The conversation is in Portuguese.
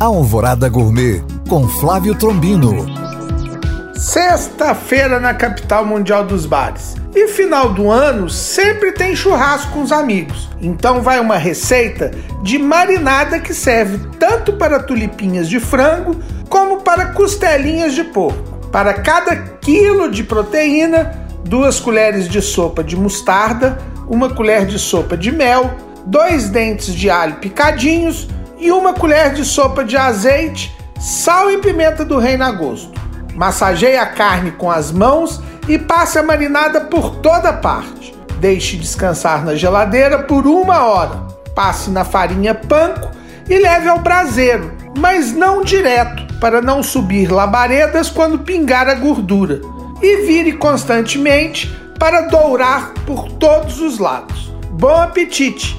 Alvorada Gourmet com Flávio Trombino. Sexta-feira na capital mundial dos bares. E final do ano sempre tem churrasco com os amigos. Então vai uma receita de marinada que serve tanto para tulipinhas de frango como para costelinhas de porco. Para cada quilo de proteína, duas colheres de sopa de mostarda, uma colher de sopa de mel, dois dentes de alho picadinhos e uma colher de sopa de azeite, sal e pimenta do reino a gosto. Massageie a carne com as mãos e passe a marinada por toda parte. Deixe descansar na geladeira por uma hora. Passe na farinha panko e leve ao braseiro, mas não direto, para não subir labaredas quando pingar a gordura. E vire constantemente para dourar por todos os lados. Bom apetite!